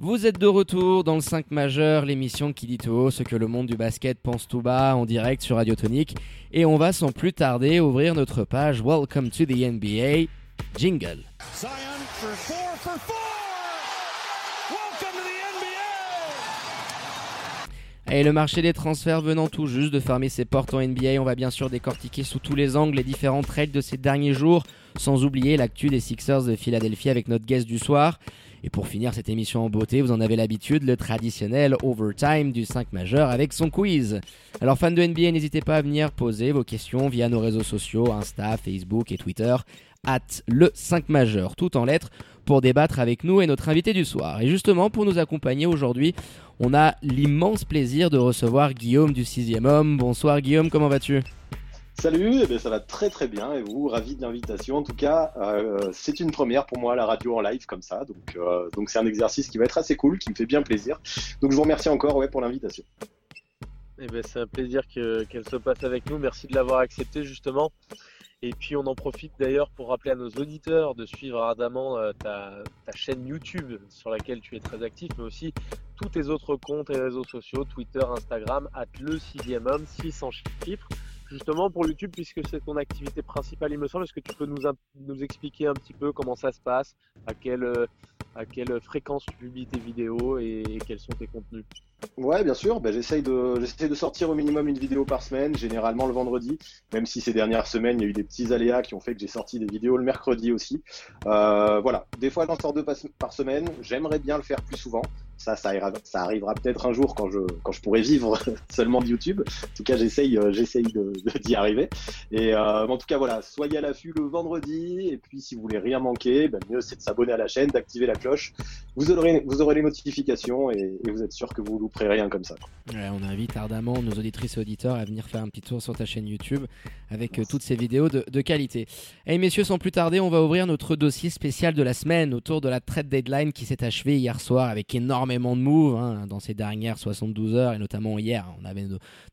Vous êtes de retour dans le 5 majeur, l'émission qui dit tout haut ce que le monde du basket pense tout bas en direct sur Radio Tonique. Et on va sans plus tarder ouvrir notre page Welcome to the NBA. Jingle. Zion for four for four. Welcome to the NBA. Et le marché des transferts venant tout juste de fermer ses portes en NBA, on va bien sûr décortiquer sous tous les angles les différents trades de ces derniers jours, sans oublier l'actu des Sixers de Philadelphie avec notre guest du soir. Et pour finir cette émission en beauté, vous en avez l'habitude, le traditionnel overtime du 5 majeur avec son quiz. Alors fans de NBA, n'hésitez pas à venir poser vos questions via nos réseaux sociaux, Insta, Facebook et Twitter, at le 5 majeur, tout en lettres, pour débattre avec nous et notre invité du soir. Et justement, pour nous accompagner aujourd'hui, on a l'immense plaisir de recevoir Guillaume du 6 homme. Bonsoir Guillaume, comment vas-tu? Salut, eh bien, ça va très très bien et vous, ravi de l'invitation. En tout cas, euh, c'est une première pour moi la radio en live comme ça, donc euh, donc c'est un exercice qui va être assez cool, qui me fait bien plaisir. Donc je vous remercie encore ouais, pour l'invitation. Eh ben, c'est un plaisir que- qu'elle se passe avec nous. Merci de l'avoir accepté justement. Et puis on en profite d'ailleurs pour rappeler à nos auditeurs de suivre ardemment euh, ta, ta chaîne YouTube sur laquelle tu es très actif, mais aussi tous tes autres comptes et réseaux sociaux, Twitter, Instagram, at le sixième homme, 600 chiffres. Justement pour YouTube, puisque c'est ton activité principale, il me semble, est-ce que tu peux nous, expliquer un petit peu comment ça se passe, à quelle, fréquence tu publies tes vidéos et, quels sont tes contenus? Ouais, bien sûr. Ben, j'essaye de sortir au minimum une vidéo par semaine, généralement le vendredi. Même si ces dernières semaines il y a eu des petits aléas qui ont fait que j'ai sorti des vidéos le mercredi aussi. Euh, voilà. Des fois j'en sors deux par semaine. J'aimerais bien le faire plus souvent. Ça, ça, arrivera peut-être un jour quand je quand je pourrai vivre seulement de YouTube. En tout cas, j'essaye euh, j'essaye d'y arriver. Et euh, en tout cas voilà, soyez à l'affût le vendredi. Et puis si vous voulez rien manquer, ben, mieux c'est de s'abonner à la chaîne, d'activer la cloche. Vous aurez vous aurez les notifications et, vous êtes sûr que vous louperez rien comme ça. On invite ardemment nos auditrices et auditeurs à venir faire un petit tour sur ta chaîne YouTube avec euh, toutes ces vidéos de, qualité. Et messieurs, sans plus tarder, on va ouvrir notre dossier spécial de la semaine autour de la trade deadline qui s'est achevée hier soir avec énormément de moves hein, dans ces dernières 72 heures et notamment hier. On avait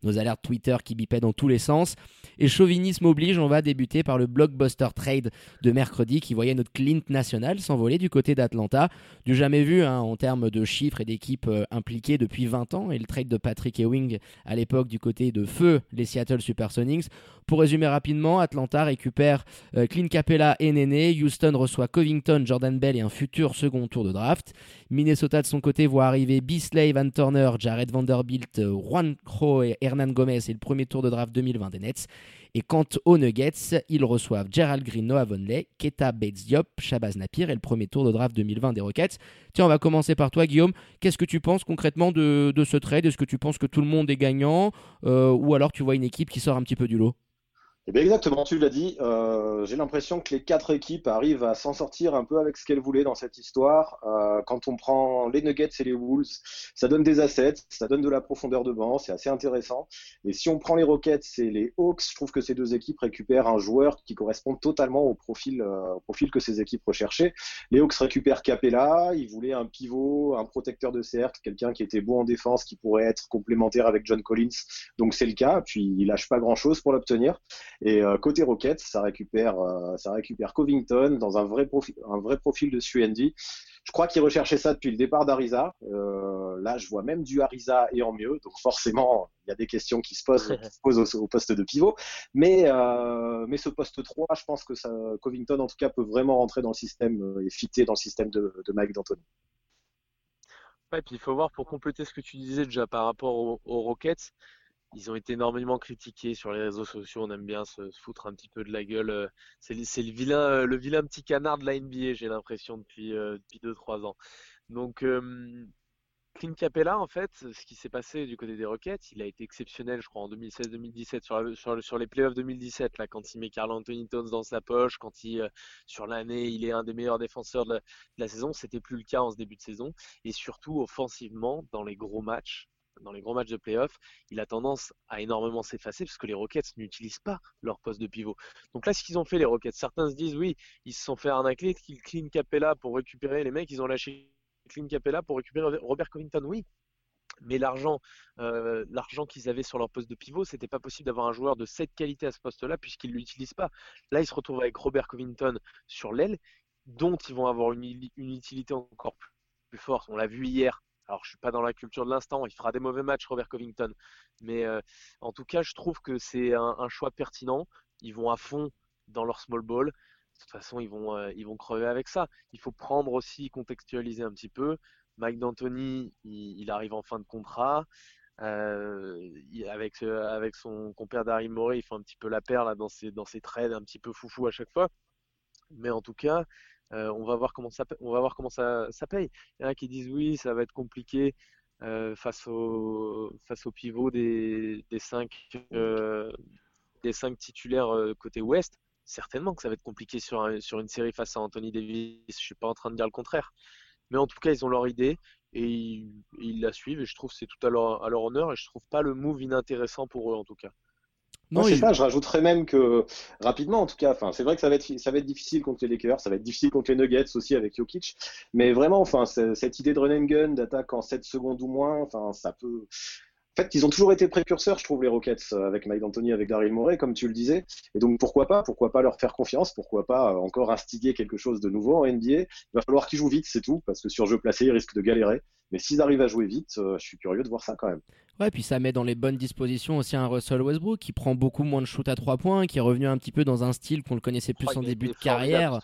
nos, alertes Twitter qui bipaient dans tous les sens. Et chauvinisme oblige, on va débuter par le blockbuster trade de mercredi qui voyait notre Clint national s'envoler du côté d'Atlanta. Du jamais vu hein, en termes de chiffres et d'équipes euh, impliquées depuis 20 ans. Et le trade de Patrick Ewing à l'époque du côté de feu les Seattle Supersonics. Pour résumer rapidement, Atlanta récupère euh, Clint Capella et Néné. Houston reçoit Covington, Jordan Bell et un futur second tour de draft. Minnesota de son côté voit arriver Beasley, Van Turner, Jared Vanderbilt, euh, Juan Cro et Hernan Gomez et le premier tour de draft 2020 des Nets. Et quant aux Nuggets, ils reçoivent Gerald Green, Noah Vonley, Keta Bates Diop, Shabazz Napier et le premier tour de draft 2020 des Rockets. Tiens, on va commencer par toi, Guillaume. Qu'est-ce que tu penses concrètement de, de ce trade? Est-ce que tu penses que tout le monde est gagnant? Euh, ou alors tu vois une équipe qui sort un petit peu du lot? Eh bien exactement, tu l'as dit. Euh, j'ai l'impression que les quatre équipes arrivent à s'en sortir un peu avec ce qu'elles voulaient dans cette histoire. Euh, quand on prend les Nuggets et les Wolves, ça donne des assets, ça donne de la profondeur de banc, c'est assez intéressant. Et si on prend les Rockets et les Hawks, je trouve que ces deux équipes récupèrent un joueur qui correspond totalement au profil, euh, au profil que ces équipes recherchaient. Les Hawks récupèrent Capella, ils voulaient un pivot, un protecteur de cercle, quelqu'un qui était bon en défense, qui pourrait être complémentaire avec John Collins. Donc c'est le cas. Puis il lâche pas grand-chose pour l'obtenir. Et euh, côté récupère, euh, ça récupère Covington dans un vrai profil, un vrai profil de Suendi. Je crois qu'il recherchait ça depuis le départ d'Ariza. Euh, là, je vois même du Ariza et en mieux. Donc forcément, il y a des questions qui se posent, au, poste de pivot. Mais, mais ce poste 3, je pense que Covington, en tout cas, peut vraiment rentrer dans le système et fitter dans le système de, de Mike D'Antoni. Ouais, puis il faut voir pour compléter ce que tu disais déjà par rapport aux Rockets, ils ont été énormément critiqués sur les réseaux sociaux. On aime bien se, foutre un petit peu de la gueule. euh, C'est euh, le vilain petit canard de la NBA, j'ai l'impression depuis euh, depuis deux trois ans. Donc euh, Clint Capella, en fait, ce qui s'est passé du côté des Rockets, il a été exceptionnel, je crois, en 2016-2017 sur, les playoffs 2017, là, quand il met Carl Anthony Towns dans sa poche, quand il, euh, sur l'année, il est un des meilleurs défenseurs de la, de la saison. C'était plus le cas en ce début de saison. Et surtout, offensivement, dans les gros matchs, dans les gros matchs de playoffs, il a tendance à énormément s'effacer parce que les Rockets n'utilisent pas leur poste de pivot. Donc là, ce qu'ils ont fait, les Rockets, certains se disent, oui, ils se sont fait arnaquer, qu'ils clean Capella pour récupérer les mecs, ils ont lâché Clint Capella pour récupérer Robert Covington, oui. Mais l'argent, euh, l'argent qu'ils avaient sur leur poste de pivot, c'était pas possible d'avoir un joueur de cette qualité à ce poste-là puisqu'ils l'utilisent pas. Là, ils se retrouvent avec Robert Covington sur l'aile, dont ils vont avoir une, utilité encore plus forte. On l'a vu hier. Alors, je suis pas dans la culture de l'instant. Il fera des mauvais matchs, Robert Covington. Mais en tout cas, je trouve que c'est un, choix pertinent. Ils vont à fond dans leur small ball. De toute façon, ils vont, ils vont crever avec ça. Il faut prendre aussi, contextualiser un petit peu. Mike D'Antoni, il, arrive en fin de contrat. avec, avec son compère Daryl Morey, il fait un petit peu la paire dans ses, dans ses trades un petit peu foufou à chaque fois. Mais en tout cas, on va voir comment ça, on va voir comment ça, ça paye. Il y en a qui disent oui, ça va être compliqué face au face au pivot des, des cinq des cinq titulaires côté ouest. Certainement que ça va être compliqué sur, sur une série face à Anthony Davis. Je suis pas en train de dire le contraire. Mais en tout cas, ils ont leur idée et ils, la suivent. Et je trouve que c'est tout à leur, à leur honneur. Et je trouve pas le move inintéressant pour eux, en tout cas. Non, je sais pas, je rajouterais même que rapidement, en tout cas, enfin, c'est vrai que ça va être ça va être difficile contre les Lakers, ça va être difficile contre les Nuggets aussi avec Jokic, mais vraiment, enfin, cette idée de run and gun, d'attaque en 7 secondes ou moins, enfin, ça peut, en fait, ils ont toujours été précurseurs, je trouve, les Rockets, euh, avec Mike D'Antoni, avec Daryl Morey, comme tu le disais. Et donc, pourquoi pas Pourquoi pas leur faire confiance Pourquoi pas euh, encore instiguer quelque chose de nouveau en NBA Il va falloir qu'ils jouent vite, c'est tout, parce que sur jeu placé, ils risquent de galérer. Mais s'ils arrivent à jouer vite, euh, je suis curieux de voir ça quand même. Ouais, puis ça met dans les bonnes dispositions aussi un Russell Westbrook qui prend beaucoup moins de shoot à 3 points, qui est revenu un petit peu dans un style qu'on le connaissait plus en début de carrière.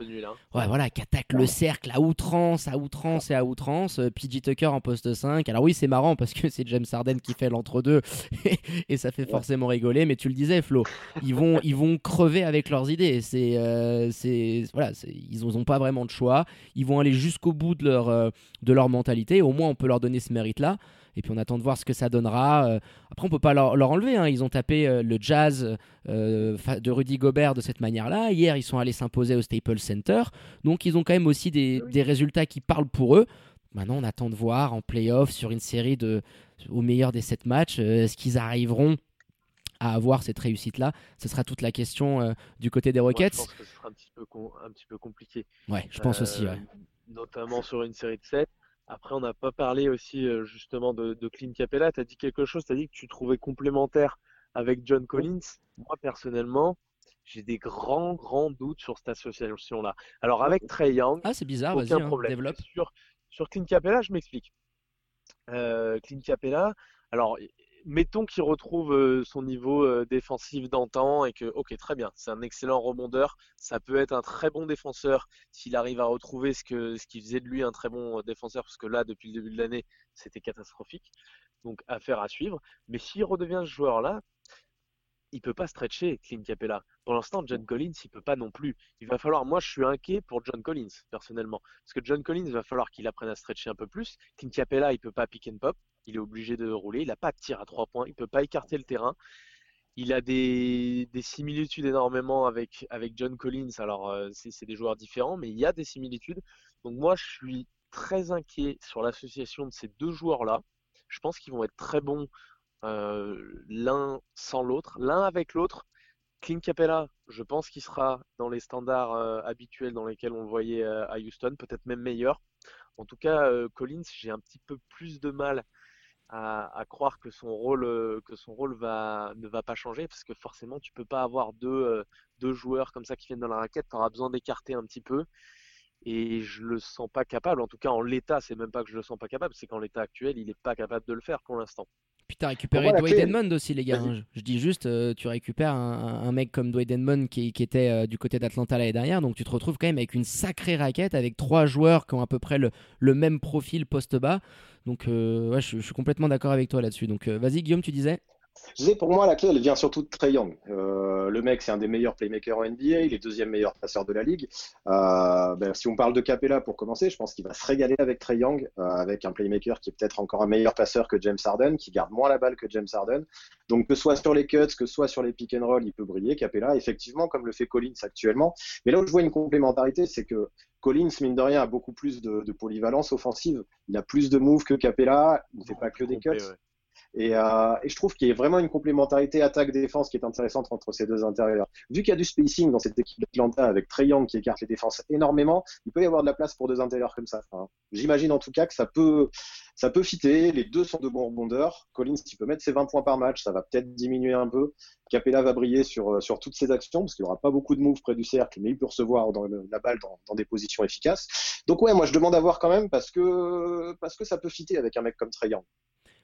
Ouais, voilà, qui attaque le cercle à outrance, à outrance et à outrance. Euh, PJ Tucker en poste 5. Alors oui, c'est marrant parce que c'est James Harden qui fait l'entre-deux et ça fait forcément rigoler. Mais tu le disais, Flo, ils vont, ils vont crever avec leurs idées. C'est, euh, c'est, voilà, ils n'ont pas vraiment de choix. Ils vont aller jusqu'au bout de leur, euh, de leur mentalité. Au moins, on peut leur donner ce mérite-là. Et puis on attend de voir ce que ça donnera. Euh, après, on peut pas leur, enlever. Hein. Ils ont tapé euh, le jazz euh, de Rudy Gobert de cette manière-là. Hier, ils sont allés s'imposer au Staples Center. Donc, ils ont quand même aussi des, résultats qui parlent pour eux. Maintenant, on attend de voir en playoff sur une série de, au meilleur des sept matchs, est-ce qu'ils arriveront à avoir cette réussite-là? Ce sera toute la question du côté des Rockets. je pense que ce sera un petit peu, un petit peu compliqué. Ouais, je pense aussi. Notamment sur une série de 7. Après, on n'a pas parlé aussi euh, justement de, de Clint Capella. Tu as dit quelque chose, tu as dit que tu trouvais complémentaire avec John Collins. Moi, personnellement, j'ai des grands, grands doutes sur cette association-là. Alors, avec Trey Young, ah, c'est bizarre, aucun hein, problème. Développe. Sur, sur Clint Capella, je m'explique. Euh, Clint Capella, alors mettons qu'il retrouve euh, son niveau euh, défensif d'antan et que, ok, très bien, c'est un excellent rebondeur. Ça peut être un très bon défenseur s'il arrive à retrouver ce, que, qui faisait de lui un très bon euh, défenseur, parce que là, depuis le début de l'année, c'était catastrophique. Donc, affaire à suivre. Mais s'il redevient ce joueur-là, il peut pas stretcher Clint Capella. Pour l'instant, John Collins, il peut pas non plus. Il va falloir, moi, je suis inquiet pour John Collins personnellement, parce que John Collins il va falloir qu'il apprenne à stretcher un peu plus. Clint Capella, il peut pas pick and pop il est obligé de rouler. Il n'a pas de tir à trois points, il ne peut pas écarter le terrain. Il a des, similitudes énormément avec, avec John Collins. Alors, euh, c'est des joueurs différents, mais il y a des similitudes. Donc, moi, je suis très inquiet sur l'association de ces deux joueurs-là. Je pense qu'ils vont être très bons l'un sans l'autre, l'un avec l'autre. Clint Capella, je pense qu'il sera dans les standards euh, habituels dans lesquels on le voyait à Houston, peut-être même meilleur. En tout cas, Collins, j'ai un petit peu plus de mal à, croire que son rôle, euh, ne va pas changer parce que forcément tu peux pas avoir deux, euh, deux joueurs comme ça qui viennent dans la raquette, tu auras besoin d'écarter un petit peu et je le sens pas capable. En tout cas, en l'état, c'est même pas que je le sens pas capable, c'est qu'en l'état actuel, il n'est pas capable de le faire pour l'instant. Puis tu as récupéré Dwayne Edmond aussi, les gars. Hein. Je, dis juste, euh, tu récupères un, mec comme Dwayne Edmond qui, qui était euh, du côté d'Atlanta l'année dernière, donc tu te retrouves quand même avec une sacrée raquette, avec trois joueurs qui ont à peu près le, le même profil poste bas. Donc, euh, ouais, je, je, suis complètement d'accord avec toi là-dessus. Donc, vas-y, Guillaume, tu disais? Je disais, pour moi, la clé, elle vient surtout de Trey Young. Euh, le mec, c'est un des meilleurs playmakers en NBA. Il est deuxième meilleur passeur de la ligue. Euh, ben, si on parle de Capella pour commencer, je pense qu'il va se régaler avec Trey Young, euh, avec un playmaker qui est peut-être encore un meilleur passeur que James Harden, qui garde moins la balle que James Harden. Donc, que ce soit sur les cuts, que ce soit sur les pick and roll, il peut briller, Capella, effectivement, comme le fait Collins actuellement. Mais là où je vois une complémentarité, c'est que Collins, mine de rien, a beaucoup plus de, polyvalence offensive. Il a plus de moves que Capella. Il ne fait pas que des cuts. Et, euh, et je trouve qu'il y a vraiment une complémentarité attaque-défense qui est intéressante entre ces deux intérieurs. Vu qu'il y a du spacing dans cette équipe d'Atlanta avec Trey qui écarte les défenses énormément, il peut y avoir de la place pour deux intérieurs comme ça. J'imagine en tout cas que ça peut, ça peut fitter. Les deux sont de bons rebondeurs. Collins, il peut mettre ses 20 points par match, ça va peut-être diminuer un peu. Capella va briller sur, sur toutes ses actions parce qu'il n'y aura pas beaucoup de moves près du cercle, mais il peut recevoir dans la balle dans, des positions efficaces. Donc ouais, moi je demande à voir quand même parce que, parce que ça peut fitter avec un mec comme Trey.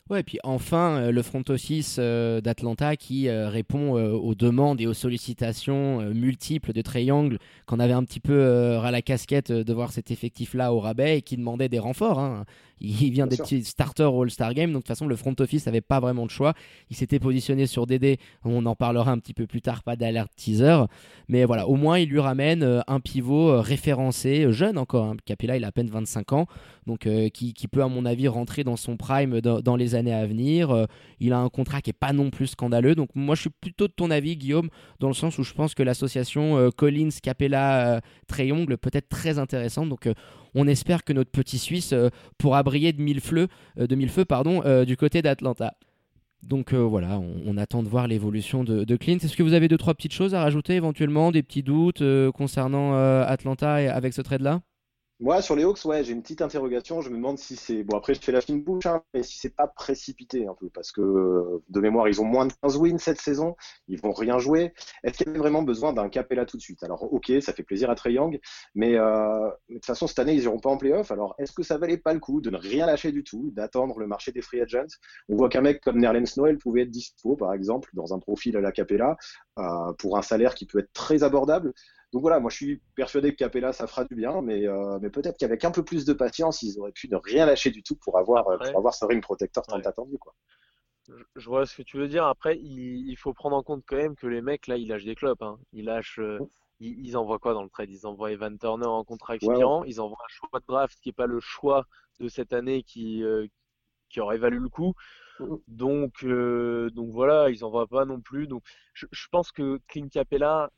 Ouais, et puis enfin, euh, le front office euh, d'Atlanta qui euh, répond aux demandes et aux sollicitations multiples de Triangle, qu'on avait un petit peu ras la casquette de voir cet effectif-là au rabais et qui demandait des renforts. Hein. Il vient petits starters au All-Star Game, donc de toute façon, le front office n'avait pas vraiment de choix. Il s'était positionné sur DD, on en parlera un petit peu plus tard, pas d'alerte teaser. Mais voilà, au moins, il lui ramène euh, un pivot euh, référencé, euh, jeune encore. Hein. Capella, il a à peine 25 ans, donc euh, qui, qui peut, à mon avis, rentrer dans son prime dans, dans les années à venir. Euh, il a un contrat qui est pas non plus scandaleux. Donc moi, je suis plutôt de ton avis, Guillaume, dans le sens où je pense que l'association euh, Collins, Capella, Treyongle peut être très intéressante. Donc on espère que notre petit Suisse euh, pourra briller de mille feux, euh, de mille feux euh, du côté d'Atlanta. Donc voilà, on, attend de voir l'évolution de, Clint. Est-ce que vous avez deux trois petites choses à rajouter éventuellement, des petits doutes concernant Atlanta avec ce trade-là? Moi, sur les Hawks, ouais, j'ai une petite interrogation. Je me demande si c'est. Bon, après, je fais la fine bouche, hein, mais si c'est pas précipité un peu. Parce que, euh, de mémoire, ils ont moins de 15 wins cette saison. Ils vont rien jouer. Est-ce qu'il y avait vraiment besoin d'un Capella tout de suite? Alors, ok, ça fait plaisir à Trey Young. Mais, euh, mais de toute façon, cette année, ils iront pas en playoff. Alors, est-ce que ça valait pas le coup de ne rien lâcher du tout, d'attendre le marché des free agents? On voit qu'un mec comme Nerlens Noel pouvait être dispo, par exemple, dans un profil à la Capella, euh, pour un salaire qui peut être très abordable. Donc voilà, moi je suis persuadé que Capella ça fera du bien, mais, euh, mais peut-être qu'avec un peu plus de patience, ils auraient pu ne rien lâcher du tout pour avoir, euh, pour avoir ce ring protector tant Ouais. attendu. Quoi. Je, vois ce que tu veux dire. Après, il, il faut prendre en compte quand même que les mecs, là, ils lâchent des clopes. Hein. Ils lâchent. euh, ils, ils envoient quoi dans le trade? Ils envoient Evan Turner en contrat expirant. Ils envoient un choix de draft qui est pas le choix de cette année qui, euh, qui aurait valu le coup. Donc, euh, donc voilà, ils envoient pas non plus. Donc, je, je pense que Clint Capella,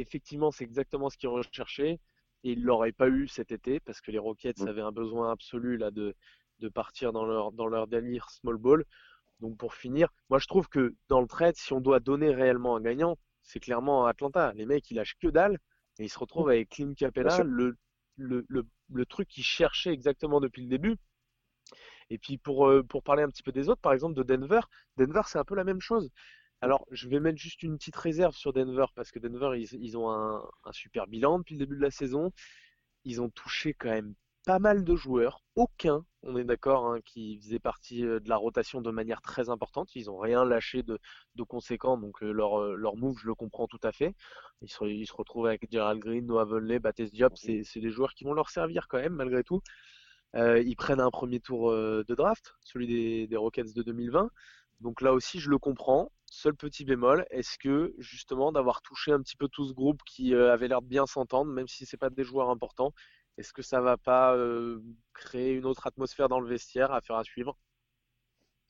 effectivement, c'est exactement ce qu'ils recherchaient. Et ils l'auraient pas eu cet été parce que les Rockets Mhm. avaient un besoin absolu là de, de partir dans leur, dans leur délire small ball. Donc pour finir, moi je trouve que dans le trade, si on doit donner réellement un gagnant, c'est clairement Atlanta. Les mecs, ils lâchent que dalle et ils se retrouvent avec Clint Capella, sûr. le, le, le, le truc qu'ils cherchaient exactement depuis le début. Et puis pour, euh, pour parler un petit peu des autres, par exemple de Denver, Denver c'est un peu la même chose. Alors je vais mettre juste une petite réserve sur Denver parce que Denver ils, ils ont un, un super bilan depuis le début de la saison. Ils ont touché quand même pas mal de joueurs, aucun, on est d'accord, hein, qui faisait partie euh, de la rotation de manière très importante. Ils ont rien lâché de, de conséquent, donc euh, leur, euh, leur move, je le comprends tout à fait. Ils se, ils se retrouvent avec Gerald Green, Noah Vonleh, Baptiste Diop, c'est des joueurs qui vont leur servir quand même, malgré tout. Euh, ils prennent un premier tour euh, de draft, celui des, Rockets de 2020. Donc là aussi, je le comprends. Seul petit bémol, est-ce que justement d'avoir touché un petit peu tout ce groupe qui euh, avait l'air de bien s'entendre, même si c'est pas des joueurs importants, est-ce que ça va pas créer une autre atmosphère dans le vestiaire à faire à suivre?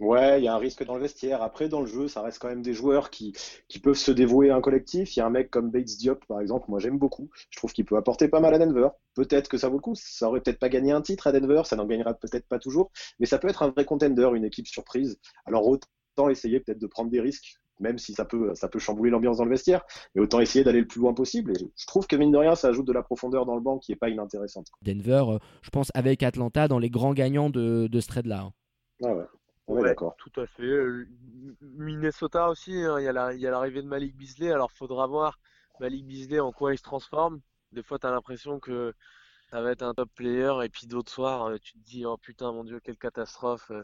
Ouais, il y a un risque dans le vestiaire. Après, dans le jeu, ça reste quand même des joueurs qui, qui peuvent se dévouer à un collectif. Il y a un mec comme Bates Diop, par exemple, moi j'aime beaucoup. Je trouve qu'il peut apporter pas mal à Denver. Peut-être que ça vaut le coup. Ça aurait peut-être pas gagné un titre à Denver, ça n'en gagnera peut-être pas toujours, mais ça peut être un vrai contender, une équipe surprise. Alors autant essayer peut-être de prendre des risques, même si ça peut, ça peut chambouler l'ambiance dans le vestiaire, mais autant essayer d'aller le plus loin possible. Et je trouve que mine de rien, ça ajoute de la profondeur dans le banc qui est pas inintéressante. Denver, euh, je pense, avec Atlanta, dans les grands gagnants de, de ce trade-là. hein. Ah ouais, ouais, Ouais, d'accord. tout à fait. Euh, Minnesota aussi, hein, il y a y l'arrivée de Malik Beasley. Alors, faudra voir Malik Beasley en quoi il se transforme. Des fois, tu as l'impression que ça va être un top player, et puis d'autres soirs, euh, tu te dis, oh putain, mon Dieu, quelle catastrophe euh,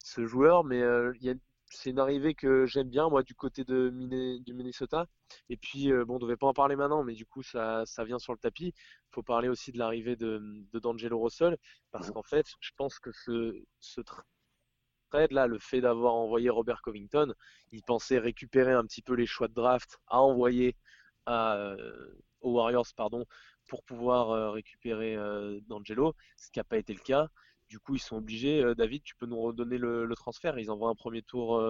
ce joueur. Mais euh, c'est une arrivée que j'aime bien, moi, du côté de Miné- du Minnesota. Et puis, euh, bon, on devait pas en parler maintenant, mais du coup, ça, ça vient sur le tapis. Il faut parler aussi de l'arrivée de, de D'Angelo Russell, parce qu'en fait, je pense que ce, ce là, le fait d'avoir envoyé Robert Covington, il pensait récupérer un petit peu les choix de draft à envoyer euh, aux Warriors, pardon, pour pouvoir euh, récupérer euh, D'Angelo, ce qui n'a pas été le cas. Du coup, ils sont obligés. David, tu peux nous redonner le, transfert? Ils envoient un premier tour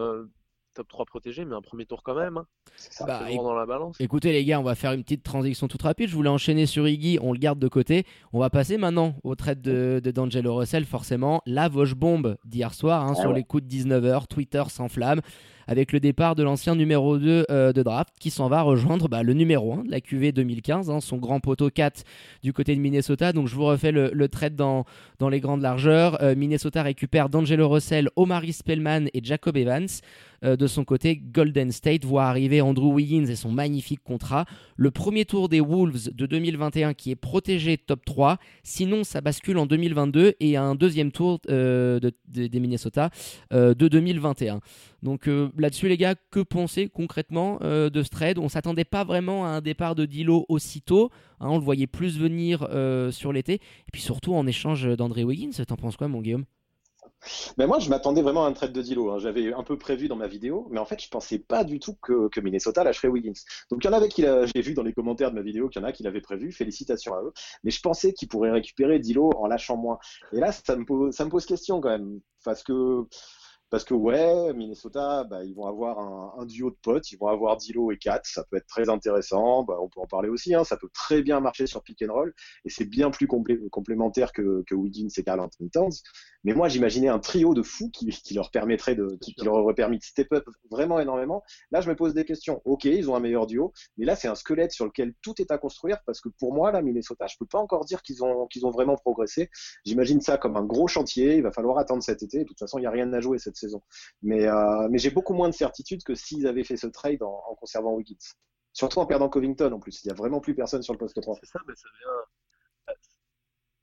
top 3 protégé, mais un premier tour quand même. Hein. Ça. Bah, Toujours dans la balance. Écoutez les gars, on va faire une petite transition toute rapide. Je voulais enchaîner sur Iggy, on le garde de côté. On va passer maintenant au trade de, de D'Angelo Russell, forcément. La Vosge bombe d'hier soir, hein, Ah sur ouais. les coups de 19h, Twitter s'enflamme. Avec le départ de l'ancien numéro 2 euh, de draft qui s'en va rejoindre bah, le numéro 1 de la QV 2015, hein, son grand poteau 4 du côté de Minnesota. Donc je vous refais le, le trade dans, dans les grandes largeurs. Euh, Minnesota récupère D'Angelo Russell, Omari Spellman et Jacob Evans. Euh, de son côté, Golden State voit arriver Andrew Wiggins et son magnifique contrat. Le premier tour des Wolves de 2021 qui est protégé top 3. Sinon, ça bascule en 2022 et un deuxième tour euh, de- de- des Minnesota euh, de 2021. Donc là-dessus, les gars, que pensez concrètement de ce trade? On s'attendait pas vraiment à un départ de Dilo aussitôt. hein, on le voyait plus venir sur l'été. Et puis surtout en échange d'André Wiggins. T'en penses quoi, mon Guillaume? Mais moi, je m'attendais vraiment à un trade de Dilo. hein. J'avais un peu prévu dans ma vidéo, mais en fait, je pensais pas du tout que, que Minnesota lâcherait Wiggins. Donc, il y en avait qui, j'ai vu dans les commentaires de ma vidéo qu'il y en a qui l'avaient prévu. Félicitations à eux. Mais je pensais qu'ils pourraient récupérer Dilo en lâchant moins. Et là, ça me pose, ça me pose question quand même, parce que. Parce que ouais, Minnesota, bah, ils vont avoir un, un duo de potes, ils vont avoir Dilo et Kat, ça peut être très intéressant, bah, on peut en parler aussi, hein, ça peut très bien marcher sur pick and roll, et c'est bien plus complé- complémentaire que, que Wiggins et Carl Anthony Towns. Mais moi, j'imaginais un trio de fous qui, qui leur permettrait de, qui, qui leur aurait permis de step up vraiment énormément. Là, je me pose des questions. Ok, ils ont un meilleur duo, mais là, c'est un squelette sur lequel tout est à construire parce que pour moi, là, Minnesota, je peux pas encore dire qu'ils ont, qu'ils ont vraiment progressé. J'imagine ça comme un gros chantier. Il va falloir attendre cet été. De toute façon, il n'y a rien à jouer cette saison. Mais, euh, mais j'ai beaucoup moins de certitude que s'ils avaient fait ce trade en, en conservant Wiggins. Surtout en perdant Covington en plus. Il n'y a vraiment plus personne sur le poste 3. C'est ça, mais ça vient,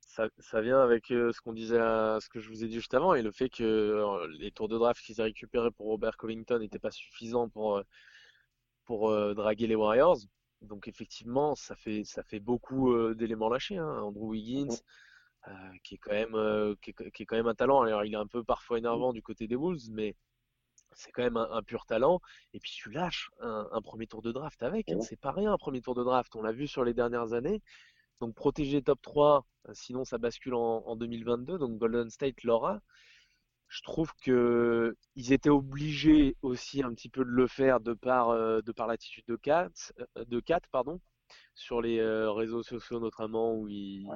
ça, ça vient avec euh, ce qu'on disait, à- ce que je vous ai dit juste avant, et le fait que euh, les tours de draft qu'ils aient récupérés pour Robert Covington n'étaient pas suffisants pour, euh, pour euh, draguer les Warriors. Donc effectivement, ça fait, ça fait beaucoup euh, d'éléments lâchés. hein. Andrew Wiggins, euh, qui est quand même, euh, qui est, qui est quand même un talent. Alors il est un peu parfois énervant du côté des Wolves, mais c'est quand même un, un pur talent. Et puis tu lâches un, un premier tour de draft avec. hein. C'est pas rien un premier tour de draft. On l'a vu sur les dernières années. Donc protéger top 3, euh, sinon ça bascule en, en 2022. Donc Golden State l'aura. Je trouve que ils étaient obligés aussi un petit peu de le faire de par, euh, de par l'attitude de Kat, euh, de Kat, pardon, sur les euh, réseaux sociaux notamment où il,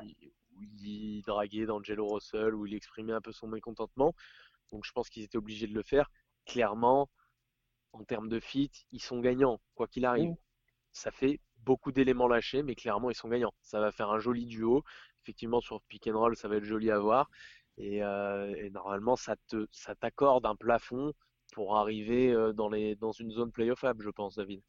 où il draguait d'Angelo Russell, où il exprimait un peu son mécontentement. Donc je pense qu'ils étaient obligés de le faire. Clairement, en termes de fit, ils sont gagnants, quoi qu'il arrive. Ça fait beaucoup d'éléments lâchés, mais clairement, ils sont gagnants. Ça va faire un joli duo. Effectivement, sur pick and roll, ça va être joli à voir. Et, euh, et normalement, ça te, ça t'accorde un plafond pour arriver euh, dans les, dans une zone playoffable, je pense, David.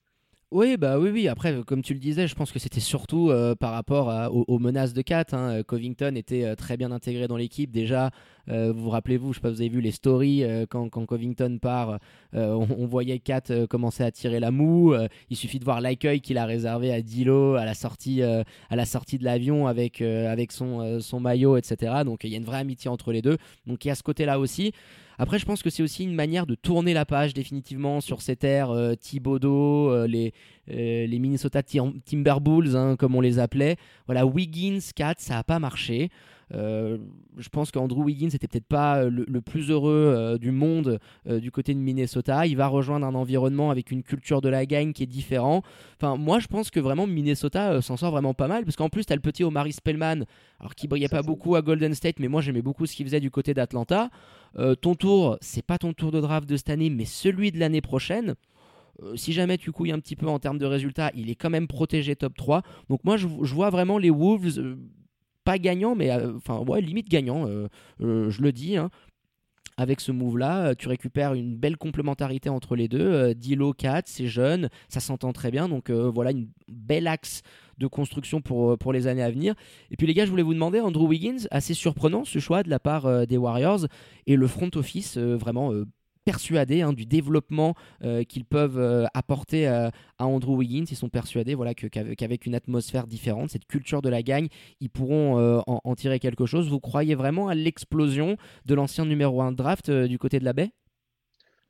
Oui, bah oui, oui. Après, comme tu le disais, je pense que c'était surtout euh, par rapport aux, menaces de Kat. hein. Covington était euh, très bien intégré dans l'équipe. Déjà, euh, vous vous rappelez-vous, je sais pas, vous avez vu les stories euh, quand, Covington part, euh, on, voyait Kat euh, commencer à tirer la moue. Euh, il suffit de voir l'accueil qu'il a réservé à Dilo à la sortie, euh, à la sortie de l'avion avec, euh, son, euh, son maillot, etc. Donc il y a une vraie amitié entre les deux. Donc il y a ce côté-là aussi. Après, je pense que c'est aussi une manière de tourner la page définitivement sur cette ère euh, Thibodeau, euh, les, euh, les Minnesota Tim- Timberwolves, hein, comme on les appelait. Voilà, Wiggins, Kat, ça n'a pas marché. Euh, je pense qu'Andrew Wiggins n'était peut-être pas le, le plus heureux euh, du monde euh, du côté de Minnesota. Il va rejoindre un environnement avec une culture de la gagne qui est différent. Enfin, moi, je pense que vraiment Minnesota s'en sort vraiment pas mal parce qu'en plus, tu as le petit Omari Spellman, alors qui brillait pas beaucoup à Golden State, mais moi j'aimais beaucoup ce qu'il faisait du côté d'Atlanta. Euh, ton tour, c'est pas ton tour de draft de cette année, mais celui de l'année prochaine. Euh, si jamais tu couilles un petit peu en termes de résultats, il est quand même protégé top 3. Donc moi, je, vois vraiment les Wolves, euh, pas gagnants, mais enfin, limite gagnants, je le dis. hein. Avec ce move-là, tu récupères une belle complémentarité entre les deux. Dilo, Kat, c'est jeune, ça s'entend très bien. Donc voilà, une belle axe de construction pour, euh, pour les années à venir. Et puis les gars, je voulais vous demander, Andrew Wiggins, assez surprenant ce choix de la part euh, des Warriors et le front office euh, vraiment euh, persuadé hein, du développement qu'ils peuvent apporter à Andrew Wiggins. Ils sont persuadés voilà, qu'avec une atmosphère différente, cette culture de la gagne, ils pourront en, en tirer quelque chose. Vous croyez vraiment à l'explosion de l'ancien numéro 1 de draft du côté de la baie?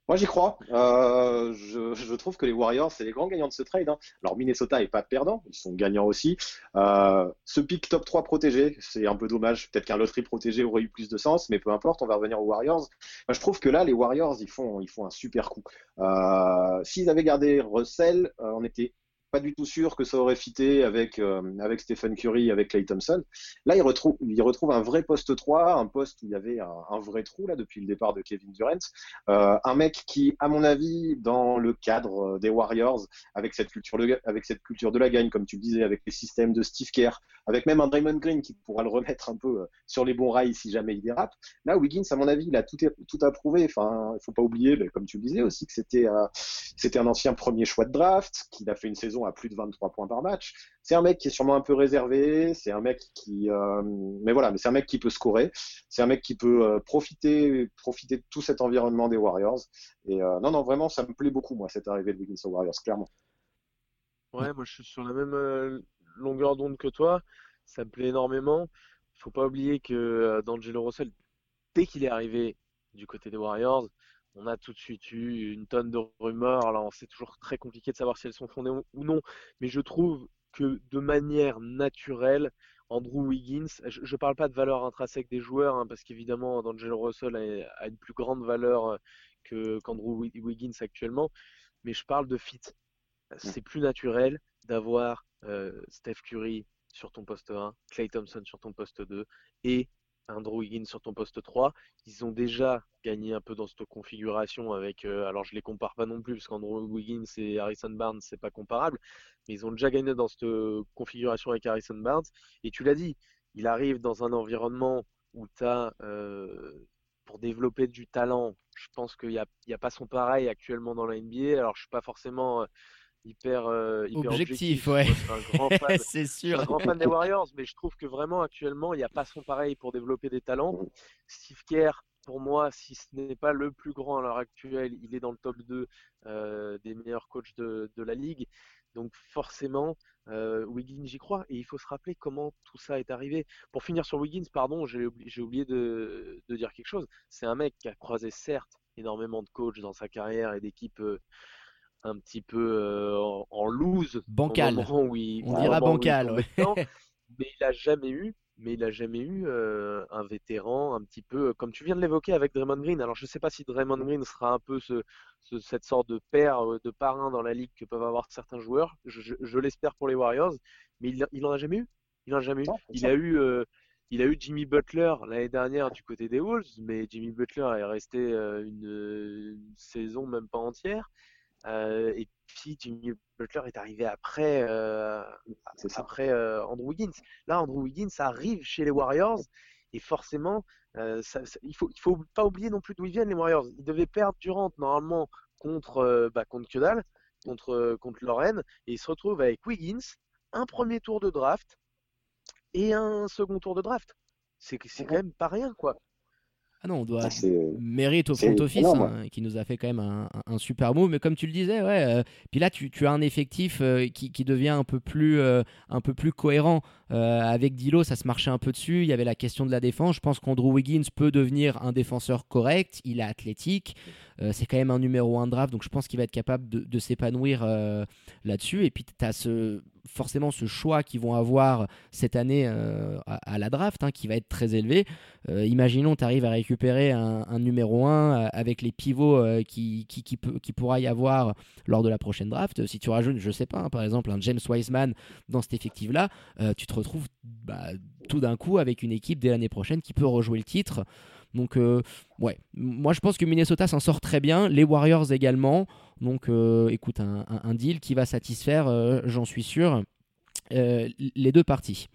Moi, j'y crois. Euh, je, je, trouve que les Warriors, c'est les grands gagnants de ce trade. Hein. Alors, Minnesota n'est pas perdant, ils sont gagnants aussi. Euh, ce pick top 3 protégé, c'est un peu dommage. Peut-être qu'un loterie protégé aurait eu plus de sens, mais peu importe, on va revenir aux Warriors. Moi, je trouve que là, les Warriors, ils font, ils font un super coup. Euh, S'ils avaient gardé Russell, euh, on était pas du tout sûr que ça aurait fité avec, euh, avec Stephen Curry, avec Clay Thompson. Là, il retrouve, il retrouve un vrai poste 3, un poste où il y avait un, vrai trou là depuis le départ de Kevin Durant. Euh, un mec qui, à mon avis, dans le cadre des Warriors, avec cette culture de, avec cette culture de la gagne, comme tu le disais, avec les systèmes de Steve Kerr, avec même un Draymond Green qui pourra le remettre un peu euh, sur les bons rails si jamais il dérape. Là, Wiggins, à mon avis, il a tout, tout approuvé. Enfin, il faut pas oublier, comme tu le disais aussi, que c'était euh, c'était un ancien premier choix de draft, qu'il a fait une saison à plus de 23 points par match. C'est un mec qui est sûrement un peu réservé, c'est un mec qui, euh, mais voilà, mais c'est un mec qui peut scorer, c'est un mec qui peut euh, profiter, profiter de tout cet environnement des Warriors. Et euh, non, non, vraiment, ça me plaît beaucoup moi cette arrivée de Wiggins aux Warriors, clairement. Ouais, moi je suis sur la même longueur d'onde que toi. Ça me plaît énormément. Il faut pas oublier que D'Angelo Russell, dès qu'il est arrivé du côté des Warriors, on a tout de suite eu une tonne de rumeurs. Alors, c'est toujours très compliqué de savoir si elles sont fondées ou non, mais je trouve que de manière naturelle, Andrew Wiggins, je ne parle pas de valeur intrinsèque des joueurs, hein, parce qu'évidemment, D'Angelo Russell a, a, une plus grande valeur euh, que qu'Andrew Wiggins actuellement, mais je parle de fit. C'est plus naturel d'avoir euh, Steph Curry sur ton poste 1, Clay Thompson sur ton poste 2 et Andrew Wiggins sur ton poste 3. Ils ont déjà gagné un peu dans cette configuration avec, euh, alors je les compare pas non plus parce qu'Andrew Wiggins et Harrison Barnes c'est pas comparable, mais ils ont déjà gagné dans cette configuration avec Harrison Barnes. Et tu l'as dit, il arrive dans un environnement où tu as euh, pour développer du talent, je pense qu'il n'y a, a pas son pareil actuellement dans la NBA. Alors je suis pas forcément euh, hyper, euh, hyper objectif, ouais. c'est sûr. un grand fan des Warriors, mais je trouve que vraiment actuellement, il n'y a pas son pareil pour développer des talents. Steve Kerr, pour moi, si ce n'est pas le plus grand à l'heure actuelle, il est dans le top 2 euh, des meilleurs coachs de, de, la ligue. Donc forcément, euh, Wiggins, j'y crois. Et il faut se rappeler comment tout ça est arrivé. Pour finir sur Wiggins, pardon, j'ai oublié, oublié de, de, dire quelque chose. C'est un mec qui a croisé certes énormément de coachs dans sa carrière et d'équipes un petit peu euh, en, en loose. Bancal. Où il, On dira bancal. Ouais. Temps, mais il a jamais eu, mais il a jamais eu euh, un vétéran un petit peu comme tu viens de l'évoquer avec Draymond Green. Alors je sais pas si Draymond Green sera un peu ce, ce, cette sorte de père, de parrain dans la ligue que peuvent avoir certains joueurs. Je, je, je l'espère pour les Warriors, mais il, il en a jamais eu? Il en a jamais eu. Il a eu euh, il a eu Jimmy Butler l'année dernière du côté des Wolves, mais Jimmy Butler est resté euh, une, une saison même pas entière. Euh, et puis Jimmy Butler est arrivé après, euh, après euh, Andrew Wiggins. Là, Andrew Wiggins arrive chez les Warriors et forcément, ça, ça, il faut, il faut pas oublier non plus d'où ils viennent les Warriors. Ils devaient perdre Durant normalement contre, bah, contre que dalle, contre, contre Lorraine, et ils se retrouvent avec Wiggins, un premier tour de draft et un second tour de draft. C'est quand même pas rien, quoi. Ah non, on doit ah, mérite au front office hein, qui nous a fait quand même un, un, super move. Mais comme tu le disais, ouais. Euh, puis là, tu, tu, as un effectif euh, qui, qui, devient un peu plus, euh, un peu plus cohérent. avec Dilo, ça se marchait un peu dessus. Il y avait la question de la défense. Je pense qu'Andrew Wiggins peut devenir un défenseur correct. Il est athlétique. C'est quand même un numéro 1 draft, donc je pense qu'il va être capable de, de s'épanouir là-dessus. Et puis tu as forcément ce choix qu'ils vont avoir cette année euh, à, la draft, hein, qui va être très élevé. Euh, imaginons, tu arrives à récupérer un, numéro 1 euh, avec les pivots euh, qui, pourra y avoir lors de la prochaine draft. Si tu rajoutes, je sais pas, hein, par exemple, un James Wiseman dans cet effectif-là, euh, tu te retrouves bah, tout d'un coup avec une équipe dès l'année prochaine qui peut rejouer le titre. Donc, euh, ouais, moi je pense que Minnesota s'en sort très bien, les Warriors également. Donc, euh, écoute, un, deal qui va satisfaire, euh, j'en suis sûr, les deux parties.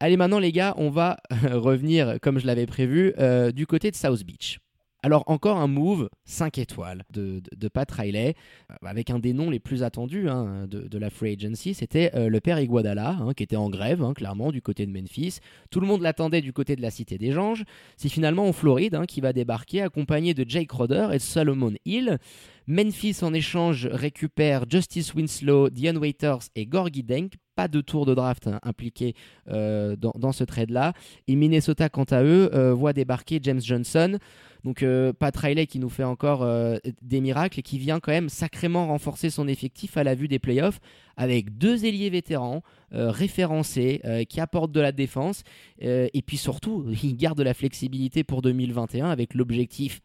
Allez, maintenant, les gars, on va revenir, comme je l'avais prévu, du côté de South Beach. Alors encore un move 5 étoiles de, Pat Riley, avec un des noms les plus attendus hein, de, la free agency, c'était euh, le père Iguodala, hein, qui était en grève, hein, clairement, du côté de Memphis. Tout le monde l'attendait du côté de la Cité des Anges. C'est finalement en Floride qui va débarquer, accompagné de Jake Roder et de Solomon Hill. Memphis, en échange, récupère Justice Winslow, Dion Waiters et Gorgie Denk. Pas de tour de draft impliqué euh, dans, ce trade-là. Et Minnesota, quant à eux, euh, voit débarquer James Johnson. Donc euh, Pat Riley qui nous fait encore euh, des miracles et qui vient quand même sacrément renforcer son effectif à la vue des playoffs avec deux ailiers vétérans euh, référencés qui apportent de la défense et puis surtout il garde de la flexibilité pour 2021 avec l'objectif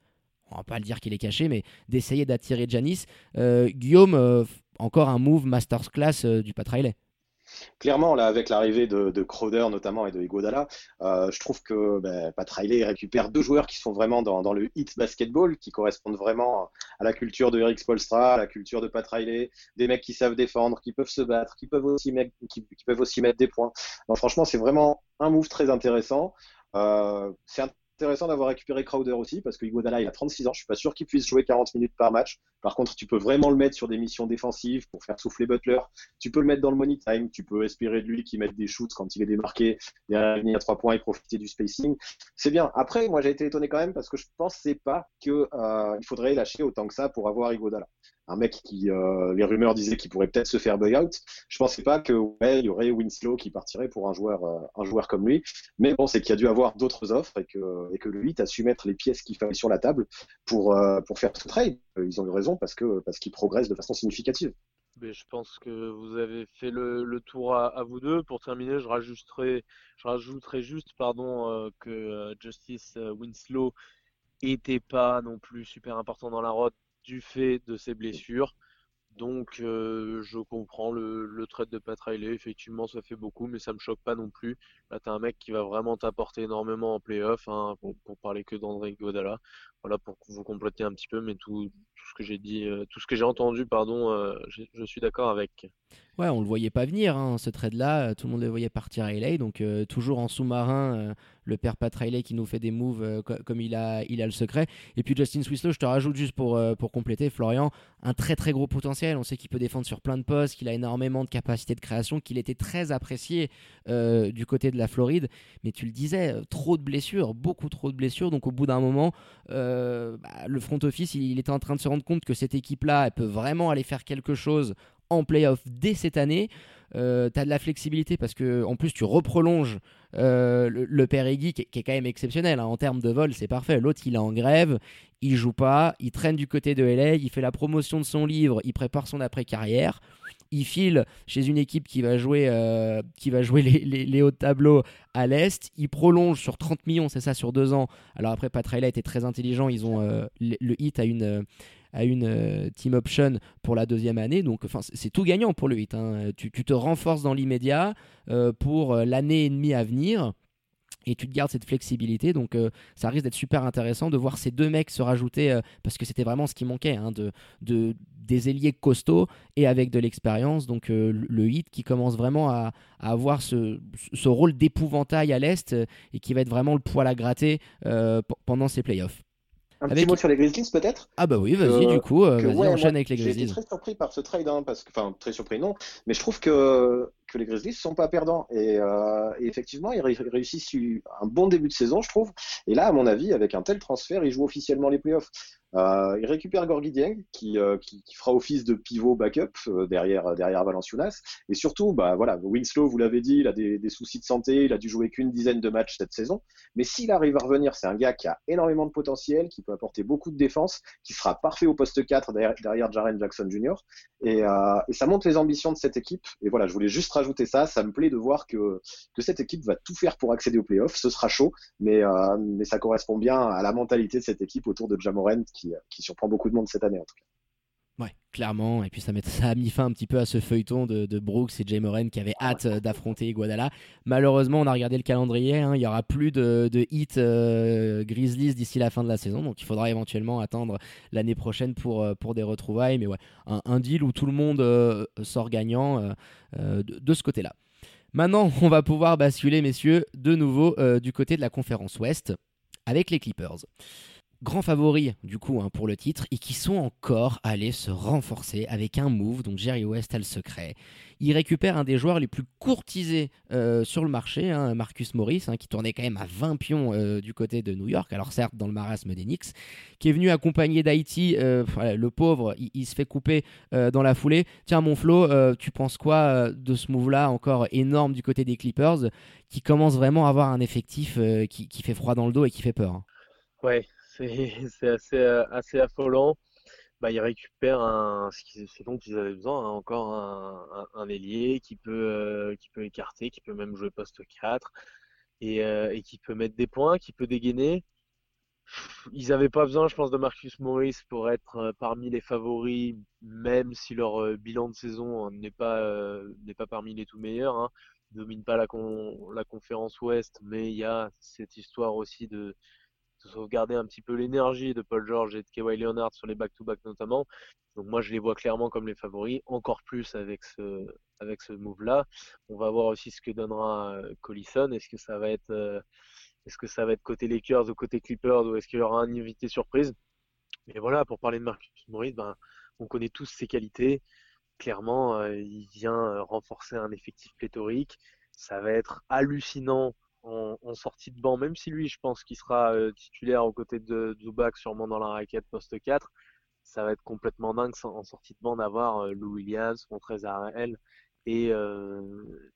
on va pas le dire qu'il est caché, mais d'essayer d'attirer Janis. Guillaume, encore un move masterclass du Pat Riley. Clairement, là, avec l'arrivée de, de, Crowder notamment et de Igodala, euh, je trouve que ben, Pat Riley récupère deux joueurs qui sont vraiment dans, le hit basketball, qui correspondent vraiment à la culture de Eric Spolstra, à la culture de Pat Riley, des mecs qui savent défendre, qui peuvent se battre, qui peuvent aussi, mettre, des points. Franchement, c'est vraiment un move très intéressant. Euh, c'est un intéressant d'avoir récupéré Crowder aussi, parce que Iguodala, il a 36 ans. Je suis pas sûr qu'il puisse jouer 40 minutes par match. Par contre, tu peux vraiment le mettre sur des missions défensives pour faire souffler Butler. Tu peux le mettre dans le money time. Tu peux espérer de lui qu'il mette des shoots quand il est démarqué derrière une à trois points et profiter du spacing. C'est bien. Après, moi, j'ai été étonné quand même parce que je pensais pas qu'il euh, faudrait lâcher autant que ça pour avoir Iguodala un mec qui, euh, les rumeurs disaient qu'il pourrait peut-être se faire bug-out. Je pensais pas que il y aurait Winslow qui partirait pour un joueur, euh, un joueur comme lui. Mais bon, c'est qu'il y a dû avoir d'autres offres et que, et que le 8 a su mettre les pièces qu'il fallait sur la table pour, euh, pour faire ce trade. Ils ont eu raison parce que parce qu'ils progressent de façon significative. Je pense que vous avez fait le, tour à, vous deux. Pour terminer, je rajouterai juste pardon, que Justice Winslow était pas non plus super important dans la route du fait de ses blessures. Donc euh, je comprends le, le trade de Pat Riley, effectivement ça fait beaucoup, mais ça me choque pas non plus. Là t'as un mec qui va vraiment t'apporter énormément en playoff, hein, pour, pour, parler que d'André Godala. Voilà pour vous compléter un petit peu, mais tout, tout ce que j'ai dit, euh, tout ce que j'ai entendu, pardon, euh, je suis d'accord avec. Ouais, on le voyait pas venir, hein, ce trade-là. Tout le monde le voyait partir à LA. Donc, euh, toujours en sous-marin, euh, le père Pat Riley qui nous fait des moves euh, comme il a, il a le secret. Et puis, Justin Swislow, je te rajoute juste pour, pour compléter, Florian, un très très gros potentiel. On sait qu'il peut défendre sur plein de postes, qu'il a énormément de capacité de création, qu'il était très apprécié du côté de la Floride. Mais tu le disais, trop de blessures, beaucoup trop de blessures. Donc, au bout d'un moment, bah, le front office, il, il était en train de se rendre compte que cette équipe-là, elle peut vraiment aller faire quelque chose en playoff dès cette année. Euh, tu as de la flexibilité parce que en plus tu reprolonges euh, le, père Eggy qui, est quand même exceptionnel hein. en termes de vol, c'est parfait. L'autre il est en grève, il joue pas, il traîne du côté de LA, il fait la promotion de son livre, il prépare son après carrière. Il file chez une équipe qui va jouer, euh, les, hauts tableaux à l'Est. Il prolonge sur 30 millions, c'est ça, sur deux ans. Alors après, Pat Riley était très intelligent. Ils ont le, le, hit à une à une euh, team option pour la deuxième année. Donc, c'est tout gagnant pour le 8. Hein. Tu, te renforces dans l'immédiat euh, pour euh, l'année et demie à venir et tu te gardes cette flexibilité. Donc ça risque d'être super intéressant de voir ces deux mecs se rajouter, parce que c'était vraiment ce qui manquait, hein, de, de, des ailiers costauds et avec de l'expérience. Donc le hit qui commence vraiment à, avoir ce, ce rôle d'épouvantail à l'Est et qui va être vraiment le poil à gratter pendant ces playoffs. Un petit mot sur les Grizzlies peut-être? Ah bah oui, vas-y du coup, euh, vas-y enchaîne avec les Grizzlies. J'ai été très surpris par ce trade, hein, parce que, enfin très surpris non, mais je trouve que, que les Grizzlies sont pas perdants et, euh, et effectivement ils réussissent un bon début de saison je trouve. Et là à mon avis avec un tel transfert ils jouent officiellement les playoffs. Euh, il récupère Gorgui Dieng qui, euh, qui, qui, fera office de pivot backup euh, derrière, derrière Valenciunas. Et surtout, bah, voilà, Winslow, vous l'avez dit, il a des, des, soucis de santé, il a dû jouer qu'une dizaine de matchs cette saison. Mais s'il arrive à revenir, c'est un gars qui a énormément de potentiel, qui peut apporter beaucoup de défense, qui sera parfait au poste 4 derrière, derrière Jaren Jackson Jr. Et, euh, et, ça montre les ambitions de cette équipe. Et voilà, je voulais juste rajouter ça. Ça me plaît de voir que, que cette équipe va tout faire pour accéder aux playoffs. Ce sera chaud, mais, euh, mais ça correspond bien à la mentalité de cette équipe autour de Jamoran qui qui, surprend beaucoup de monde cette année en tout cas. Ouais, clairement. Et puis ça, ça, a mis fin un petit peu à ce feuilleton de, Brooks et Jay Moran qui avaient hâte euh, d'affronter Guadala. Malheureusement, on a regardé le calendrier. Hein, il n'y aura plus de, de hit euh, Grizzlies d'ici la fin de la saison. Donc il faudra éventuellement attendre l'année prochaine pour, euh, pour des retrouvailles. Mais ouais, un, deal où tout le monde sort gagnant de, de, ce côté-là. Maintenant, on va pouvoir basculer, messieurs, de nouveau du côté de la conférence Ouest avec les Clippers grands favoris du coup hein, pour le titre et qui sont encore allés se renforcer avec un move. Donc Jerry West a le secret. Il récupère un des joueurs les plus courtisés euh, sur le marché, hein, Marcus Morris, hein, qui tournait quand même à 20 pions euh, du côté de New York, alors certes dans le marasme des Knicks, qui est venu accompagner d'Haïti. Euh, le pauvre, il, se fait couper dans la foulée. Tiens mon Flo, tu penses quoi de ce move-là encore énorme du côté des Clippers, qui commence vraiment à avoir un effectif qui, qui, fait froid dans le dos et qui fait peur Ouais, c'est assez, assez affolant. Bah, il récupère un, ce dont ils avaient besoin, hein, encore un, un, ailier qui peut, qui peut écarter, qui peut même jouer poste 4 et, et qui peut mettre des points, qui peut dégainer ils n'avaient pas besoin, je pense, de Marcus Morris pour être euh, parmi les favoris, même si leur euh, bilan de saison n'est pas euh, pas parmi les tout meilleurs. Hein. Ils dominent pas la, la conférence Ouest, mais il y a cette histoire aussi de, sauvegarder un petit peu l'énergie de Paul George et de Kawhi Leonard sur les back-to-back notamment. Donc moi, je les vois clairement comme les favoris, encore plus avec ce avec ce move-là. On va voir aussi ce que donnera Collison. Est-ce que ça va être est-ce que ça va être côté Lakers ou côté Clippers ou est-ce qu'il y aura un invité surprise? Mais voilà, pour parler de Marcus Morris, ben, on connaît tous ses qualités. Clairement, euh, il vient euh, renforcer un effectif pléthorique. Ça va être hallucinant en, sortie de banc, même si lui, je pense qu'il sera euh, titulaire aux côtés de Zubac, sûrement dans la raquette poste 4. Ça va être complètement dingue en sortie de banc d'avoir Lou Williams, Montrez Harrell et,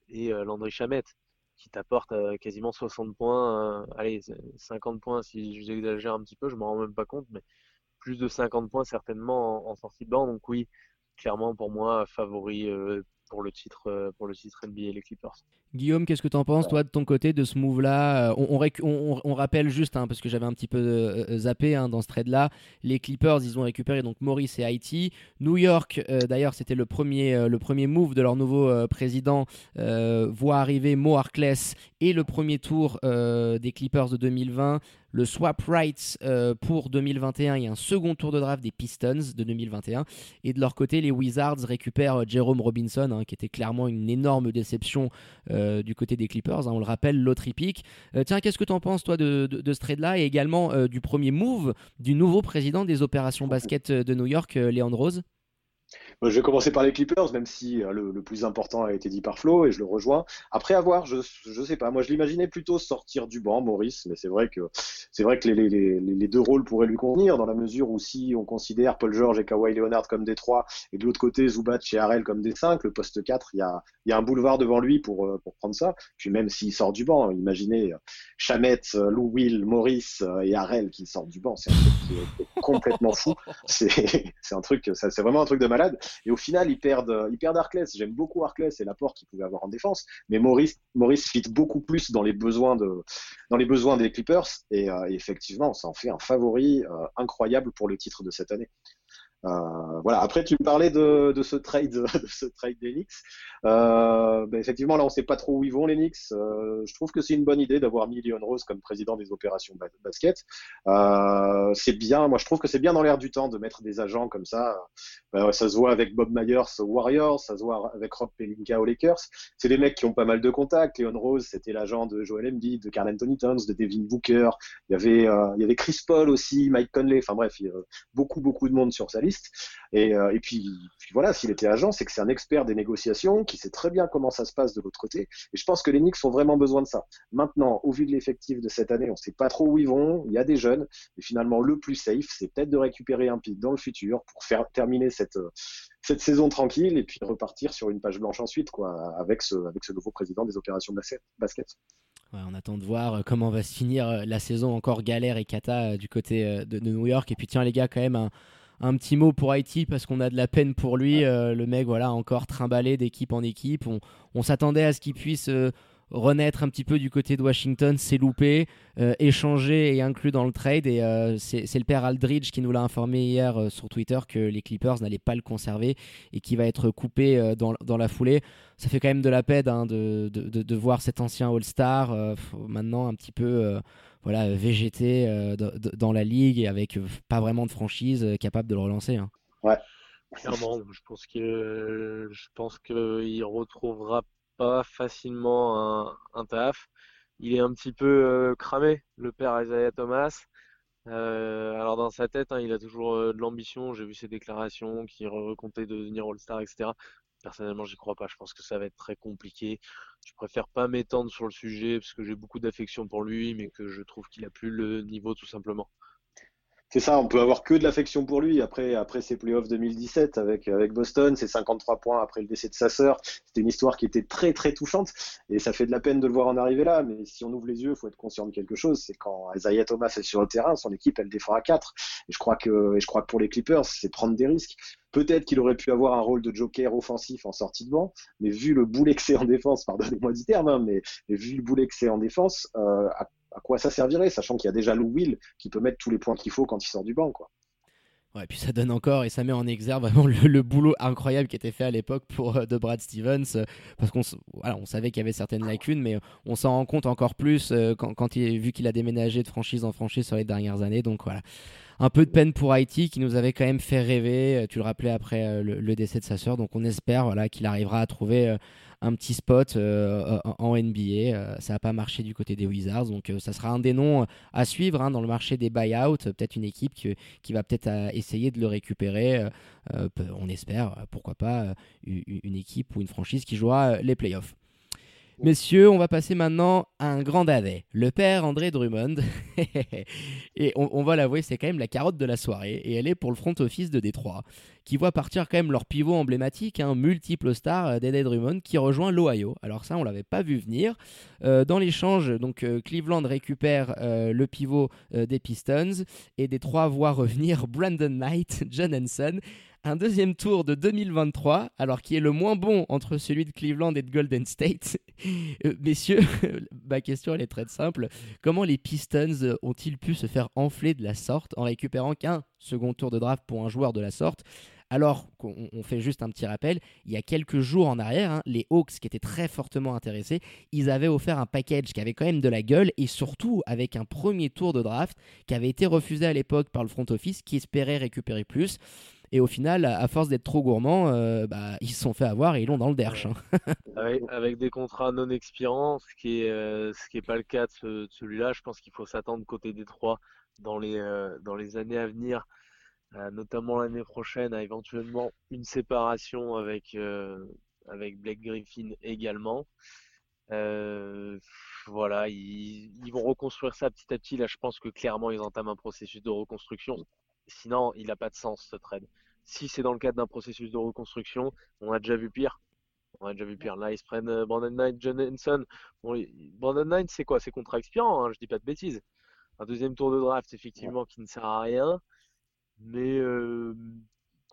et Landry Chamette qui t'apporte euh, quasiment 60 points, euh, allez, 50 points si j'exagère un petit peu, je m'en rends même pas compte, mais plus de 50 points certainement en, sortie de banc. Donc oui, clairement pour moi favori euh, pour le titre pour le les Clippers. Guillaume, qu'est-ce que tu en penses, toi, de ton côté, de ce move-là on, rappelle juste, hein, parce que j'avais un petit peu zappé hein, dans ce trade-là, les Clippers, ils ont récupéré donc Maurice et Haïti. New York, d'ailleurs, c'était le premier, move de leur nouveau président, voit arriver Mo Harkless et le premier tour des Clippers de 2020 le swap rights euh, pour 2021 et un second tour de draft des Pistons de 2021. Et de leur côté, les Wizards récupèrent euh, Jerome Robinson, hein, qui était clairement une énorme déception euh, du côté des Clippers. Hein, on le rappelle, l'autre pick. tiens, qu'est-ce que tu en penses, toi, de, ce trade-là et également du premier move du nouveau président des opérations basket de New York, Leon Rose? Je vais commencer par les Clippers, même si euh, le, plus important a été dit par Flo, et je le rejoins. Après avoir, je je sais pas, moi je l'imaginais plutôt sortir du banc, Maurice, mais c'est vrai que c'est vrai que les, deux rôles pourraient lui convenir, dans la mesure où si on considère Paul George et Kawhi Leonard comme des trois, et de l'autre côté Zubac et Harrell comme des cinq, le poste 4, il y a, un boulevard devant lui pour, euh, pour prendre ça. Puis même s'il sort du banc, imaginez euh, Chamette, Lou Will, Maurice et Harrell qui sortent du banc, c'est un truc complètement fou. C'est un truc, c'est vraiment un truc de Et au final, ils perdent, ils perdent Arclès. J'aime beaucoup Arclès et l'apport qu'il pouvait avoir en défense. Mais Maurice, Maurice fit beaucoup plus dans les besoins des Clippers. Et, euh, effectivement, ça en fait un favori euh, incroyable pour le titre de cette année. Euh, voilà. Après, tu me parlais de, ce trade, de ce trade des. Euh, ben effectivement, là, on sait pas trop où ils vont les Knicks. Euh, je trouve que c'est une bonne idée d'avoir mis Leon Rose comme président des opérations basket. C'est bien. Moi, je trouve que c'est bien dans l'air du temps de mettre des agents comme ça. Ben, ça se voit avec Bob Myers aux Warriors, ça se voit avec Rob Pelinka aux Lakers. C'est des mecs qui ont pas mal de contacts. Leon Rose, c'était l'agent de Joel Embiid, de Carl Anthony Towns, de Devin Booker. Il y avait, avait Chris Paul aussi, Mike Conley. Enfin bref, il y a beaucoup, beaucoup de monde sur sa liste. Et, euh, puis, voilà, s'il était agent, c'est que c'est un expert des négociations qui sait très bien comment ça se passe de l'autre côté. Et je pense que les Knicks ont vraiment besoin de ça. Maintenant, au vu de l'effectif de cette année, on sait pas trop où ils vont. Il y a des jeunes. Et finalement, le plus safe, c'est peut-être de récupérer un pic dans le futur pour faire terminer cette, cette saison tranquille et puis repartir sur une page blanche ensuite, quoi, avec ce, avec ce nouveau président des opérations basket. on attend de voir euh, comment va se finir euh, la saison encore galère et cata du côté de New York. Et puis tiens les gars, quand même un petit mot pour Haïti parce qu'on a de la peine pour lui. Euh, le mec, voilà, encore trimballé d'équipe en équipe. On, s'attendait à ce qu'il puisse euh, renaître un petit peu du côté de Washington, s'est loupé, euh, échangé et inclus dans le trade. Et c'est le père Aldridge qui nous l'a informé hier sur Twitter que les Clippers n'allaient pas le conserver et qui va être coupé dans, la foulée. Ça fait quand même de la peine hein, de, de, voir cet ancien All-Star maintenant un petit peu voilà, végéter euh, dans la ligue et avec euh, pas vraiment de franchise euh, capable de le relancer. Hein. Ouais. Clairement, je pense que je pense qu'il retrouvera pas facilement un, taf. Il est un petit peu cramé, le père Isaiah Thomas. alors dans sa tête, hein, il a toujours de l'ambition. J'ai vu ses déclarations, qu'il comptait devenir All-Star, etc. Personnellement, j'y crois pas. Je pense que ça va être très compliqué. Je préfère pas m'étendre sur le sujet parce que j'ai beaucoup d'affection pour lui, mais que je trouve qu'il a plus le niveau tout simplement. C'est ça, on peut avoir que de l'affection pour lui après, après ses playoffs 2017 avec, avec Boston, ses 53 points après le décès de sa sœur. C'était une histoire qui était très très touchante et ça fait de la peine de le voir en arriver là. Mais si on ouvre les yeux, faut être conscient de quelque chose. C'est quand Isaiah Thomas est sur le terrain, son équipe elle défend à 4. Et je crois que, et je crois que pour les Clippers, c'est prendre des risques. Peut-être qu'il aurait pu avoir un rôle de joker offensif en sortie de banc, mais vu le boulet que en défense, pardonnez-moi du terme, hein, mais, vu le boulet que en défense, euh, quoi ça servirait, sachant qu'il y a déjà Lou Will qui peut mettre tous les points qu'il faut quand il sort du banc. Quoi. Ouais, et puis ça donne encore et ça met en exergue vraiment le, boulot incroyable qui était fait à l'époque pour euh, de Brad Stevens euh, parce qu'on savait qu'il y avait certaines lacunes mais on s'en rend compte encore plus euh, quand, vu qu'il a déménagé de franchise en franchise sur les dernières années donc voilà un peu de peine pour Haïti qui nous avait quand même fait rêver tu le rappelais après le, le, décès de sa sœur donc on espère voilà qu'il arrivera à trouver un petit spot euh, en NBA. Euh, ça n'a pas marché du côté des Wizards, donc euh, ça sera un des noms à suivre hein, dans le marché des buyouts. Peut-être une équipe qui, qui va peut-être essayer de le récupérer. on espère, pourquoi pas, une équipe ou une franchise qui jouera les playoffs. Messieurs, on va passer maintenant à un grand dadais, le père André Drummond. et on, va l'avouer, c'est quand même la carotte de la soirée. Et elle est pour le front office de Détroit, qui voit partir quand même leur pivot emblématique, un multiple star euh, d'Eddie Drummond, qui rejoint l'Ohio. Alors ça, on l'avait pas vu venir. Euh, dans l'échange, donc euh, Cleveland récupère le pivot des Pistons et Détroit voit revenir Brandon Knight, John Henson un deuxième tour de 2023, alors qui est le moins bon entre celui de Cleveland et de Golden State. Euh, messieurs, ma question elle est très simple. Comment les Pistons ont-ils pu se faire enfler de la sorte en récupérant qu'un second tour de draft pour un joueur de la sorte? Alors qu'on fait juste un petit rappel, il y a quelques jours en arrière, hein, les Hawks qui étaient très fortement intéressés, ils avaient offert un package qui avait quand même de la gueule et surtout avec un premier tour de draft qui avait été refusé à l'époque par le front office qui espérait récupérer plus. Et au final, à force d'être trop gourmands, euh, bah, ils se sont fait avoir et ils l'ont dans le derche. Hein. avec, des contrats non expirants, ce qui est euh, ce qui est pas le cas de, celui-là. Je pense qu'il faut s'attendre côté Détroit dans les euh, dans les années à venir, notamment l'année prochaine, à éventuellement une séparation avec avec Blake Griffin également. voilà, ils, ils, vont reconstruire ça petit à petit. Là, je pense que clairement, ils entament un processus de reconstruction. Sinon, il n'a pas de sens ce trade. Si c'est dans le cadre d'un processus de reconstruction, on a déjà vu pire. On a déjà vu pire. Là, ils se prennent euh, Brandon Knight, John Henson. Brandon Knight, c'est quoi? C'est contrat expirant, hein, je dis pas de bêtises. Un deuxième tour de draft, effectivement, qui ne sert à rien. Mais euh,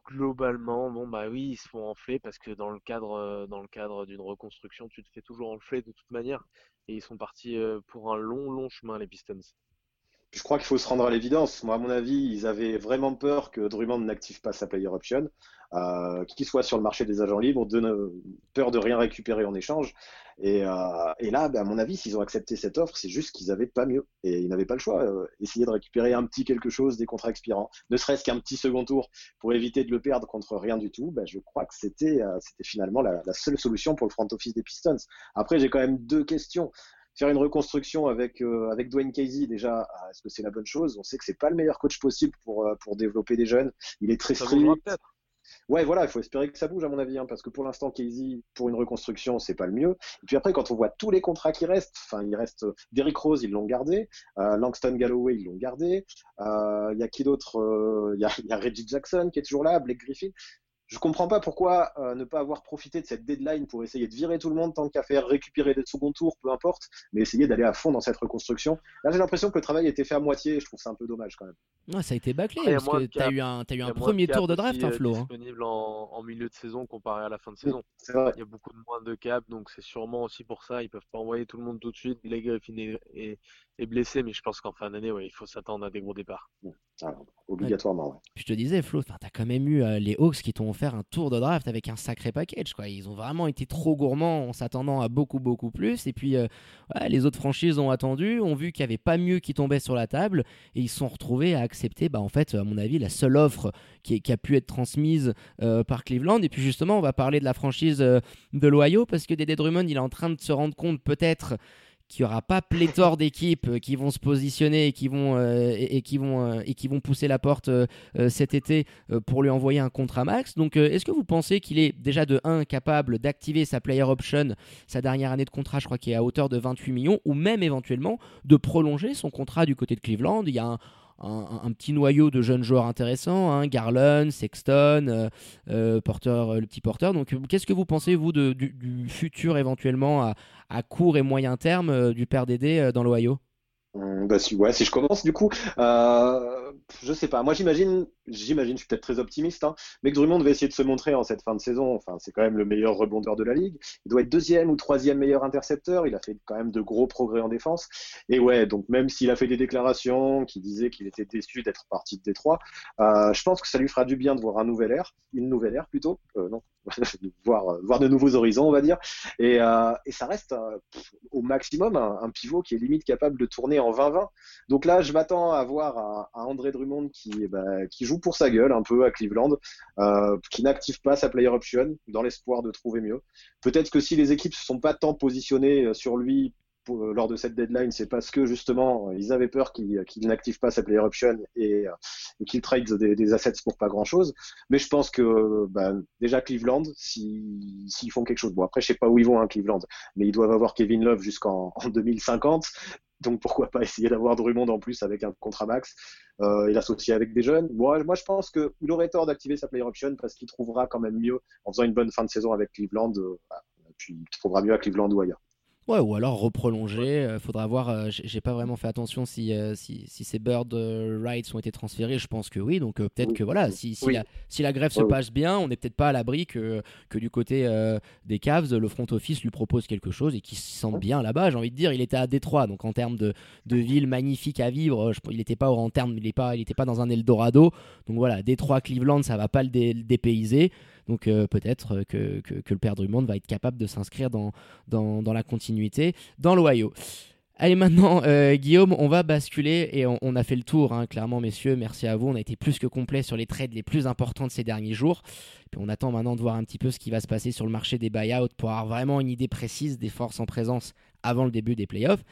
globalement, bon bah oui, ils se font enfler parce que dans le cadre, euh, dans le cadre d'une reconstruction, tu te fais toujours enfler de toute manière. Et ils sont partis pour un long, long chemin, les Pistons je crois qu'il faut se rendre à l'évidence. Moi, à mon avis, ils avaient vraiment peur que Drummond n'active pas sa player option, euh, qu'il soit sur le marché des agents libres, de peur de rien récupérer en échange. Et, euh, là, ben, à mon avis, s'ils ont accepté cette offre, c'est juste qu'ils n'avaient pas mieux et ils n'avaient pas le choix. Euh, essayer de récupérer un petit quelque chose des contrats expirants, ne serait-ce qu'un petit second tour pour éviter de le perdre contre rien du tout. Ben, je crois que c'était finalement la, la seule solution pour le front office des Pistons. Après, j'ai quand même deux questions faire une reconstruction avec euh, avec Dwayne Casey déjà ah, est-ce que c'est la bonne chose? On sait que c'est pas le meilleur coach possible pour euh, pour développer des jeunes. Il est très strict ouais voilà il faut espérer que ça bouge à mon avis hein, parce que pour l'instant Casey pour une reconstruction c'est pas le mieux. Et puis après quand on voit tous les contrats qui restent enfin il reste euh, Derrick Rose ils l'ont gardé Langston Galloway ils l'ont gardé il y a qui d'autre il y a, y a Reggie Jackson qui est toujours là Blake Griffin je comprends pas pourquoi euh, ne pas avoir profité de cette deadline pour essayer de virer tout le monde tant qu'à faire récupérer des seconds tours, peu importe, mais essayer d'aller à fond dans cette reconstruction. Là, j'ai l'impression que le travail a été fait à moitié. Je trouve ça un peu dommage quand même. ça a été bâclé parce que tu as eu un, as eu un premier tour de draft, hein, Flo. Hein. disponible en, milieu de saison comparé à la fin de saison. Il y a beaucoup de moins de cap, donc c'est sûrement aussi pour ça. Ils peuvent pas envoyer tout le monde tout de suite. Les Griffin est, est, blessé, mais je pense qu'en fin d'année, ouais, il faut s'attendre à des gros départs. obligatoirement, Je te disais, Flo, tu as quand même eu euh, les Hawks qui t'ont offert un tour de draft avec un sacré package. Quoi. Ils ont vraiment été trop gourmands en s'attendant à beaucoup, beaucoup plus. Et puis, euh, les autres franchises ont attendu, ont vu qu'il n'y avait pas mieux qui tombait sur la table et ils se sont retrouvés à accepter, bah, en fait, à mon avis, la seule offre qui, a pu être transmise euh, par Cleveland. Et puis, justement, on va parler de la franchise euh, de l'Ohio parce que Dédé Drummond, il est en train de se rendre compte peut-être qu'il n'y aura pas pléthore d'équipes euh, qui vont se positionner et qui vont, euh, et, qui vont, euh, et qui vont pousser la porte cet été pour lui envoyer un contrat max. Donc, est-ce que vous pensez qu'il est déjà de 1 capable d'activer sa player option, sa dernière année de contrat, je crois qu'il est à hauteur de 28 millions, ou même éventuellement de prolonger son contrat du côté de Cleveland? Il y a petit noyau de jeunes joueurs intéressants, hein, Garland, Sexton, Porter, le petit Porter. Donc, qu'est-ce que vous pensez, vous, du, futur éventuellement à, à, court et moyen terme du père Dédé dans l'Ohio? Bah si, ouais, si je commence du coup, euh, je sais pas. Moi j'imagine, j'imagine, je suis peut-être très optimiste, hein, mais que Drummond va essayer de se montrer en cette fin de saison. Enfin, c'est quand même le meilleur rebondeur de la ligue. Il doit être deuxième ou troisième meilleur intercepteur. Il a fait quand même de gros progrès en défense. Et ouais, donc même s'il a fait des déclarations qui disaient qu'il était déçu d'être parti de Détroit, euh, je pense que ça lui fera du bien de voir un nouvel air, une nouvelle ère plutôt, euh, non, voir, voir de nouveaux horizons, on va dire. Et, euh, ça reste euh, au maximum un, pivot qui est limite capable de tourner en 20-20. Donc là, je m'attends à voir un, André Drummond qui, bah, qui joue pour sa gueule un peu à Cleveland, euh, qui n'active pas sa player option dans l'espoir de trouver mieux. Peut-être que si les équipes ne se sont pas tant positionnées euh, sur lui euh, lors de cette deadline, c'est parce que justement ils avaient peur qu'il n'active pas sa player option et, qu'il trade des, assets pour pas grand chose. Mais je pense que bah, déjà Cleveland, s'ils font quelque chose, bon après je sais pas où ils vont hein, Cleveland, mais ils doivent avoir Kevin Love jusqu'en 2050. Donc pourquoi pas essayer d'avoir Drummond en plus avec un contrat max euh, et l'associer avec des jeunes. Moi, moi, je pense qu'il aurait tort d'activer sa player option parce qu'il trouvera quand même mieux en faisant une bonne fin de saison avec Cleveland. Euh, puis il trouvera mieux à Cleveland ou ailleurs. Ouais, ou alors reprolonger. Euh, faudra voir. Euh, j'ai pas vraiment fait attention si, euh, si, si, ces bird rights ont été transférés. Je pense que oui. Donc peut-être que voilà, si, si, la, si la grève se passe bien, on n'est peut-être pas à l'abri que, que du côté des Cavs, le front office lui propose quelque chose et qu'il se sente bien là-bas. J'ai envie de dire, il était à Détroit, donc en termes de, de ville magnifique à vivre, il n'était pas en termes, il pas, il était pas dans un Eldorado. Donc voilà, Détroit, Cleveland, ça va pas le, dépayser. Donc peut-être que, que, le père Drummond va être capable de s'inscrire dans la continuité dans l'Ohio. Allez maintenant, euh, Guillaume, on va basculer et on, a fait le tour, hein, clairement, messieurs. Merci à vous. On a été plus que complet sur les trades les plus importants de ces derniers jours. Puis on attend maintenant de voir un petit peu ce qui va se passer sur le marché des buyouts pour avoir vraiment une idée précise des forces en présence avant le début des playoffs.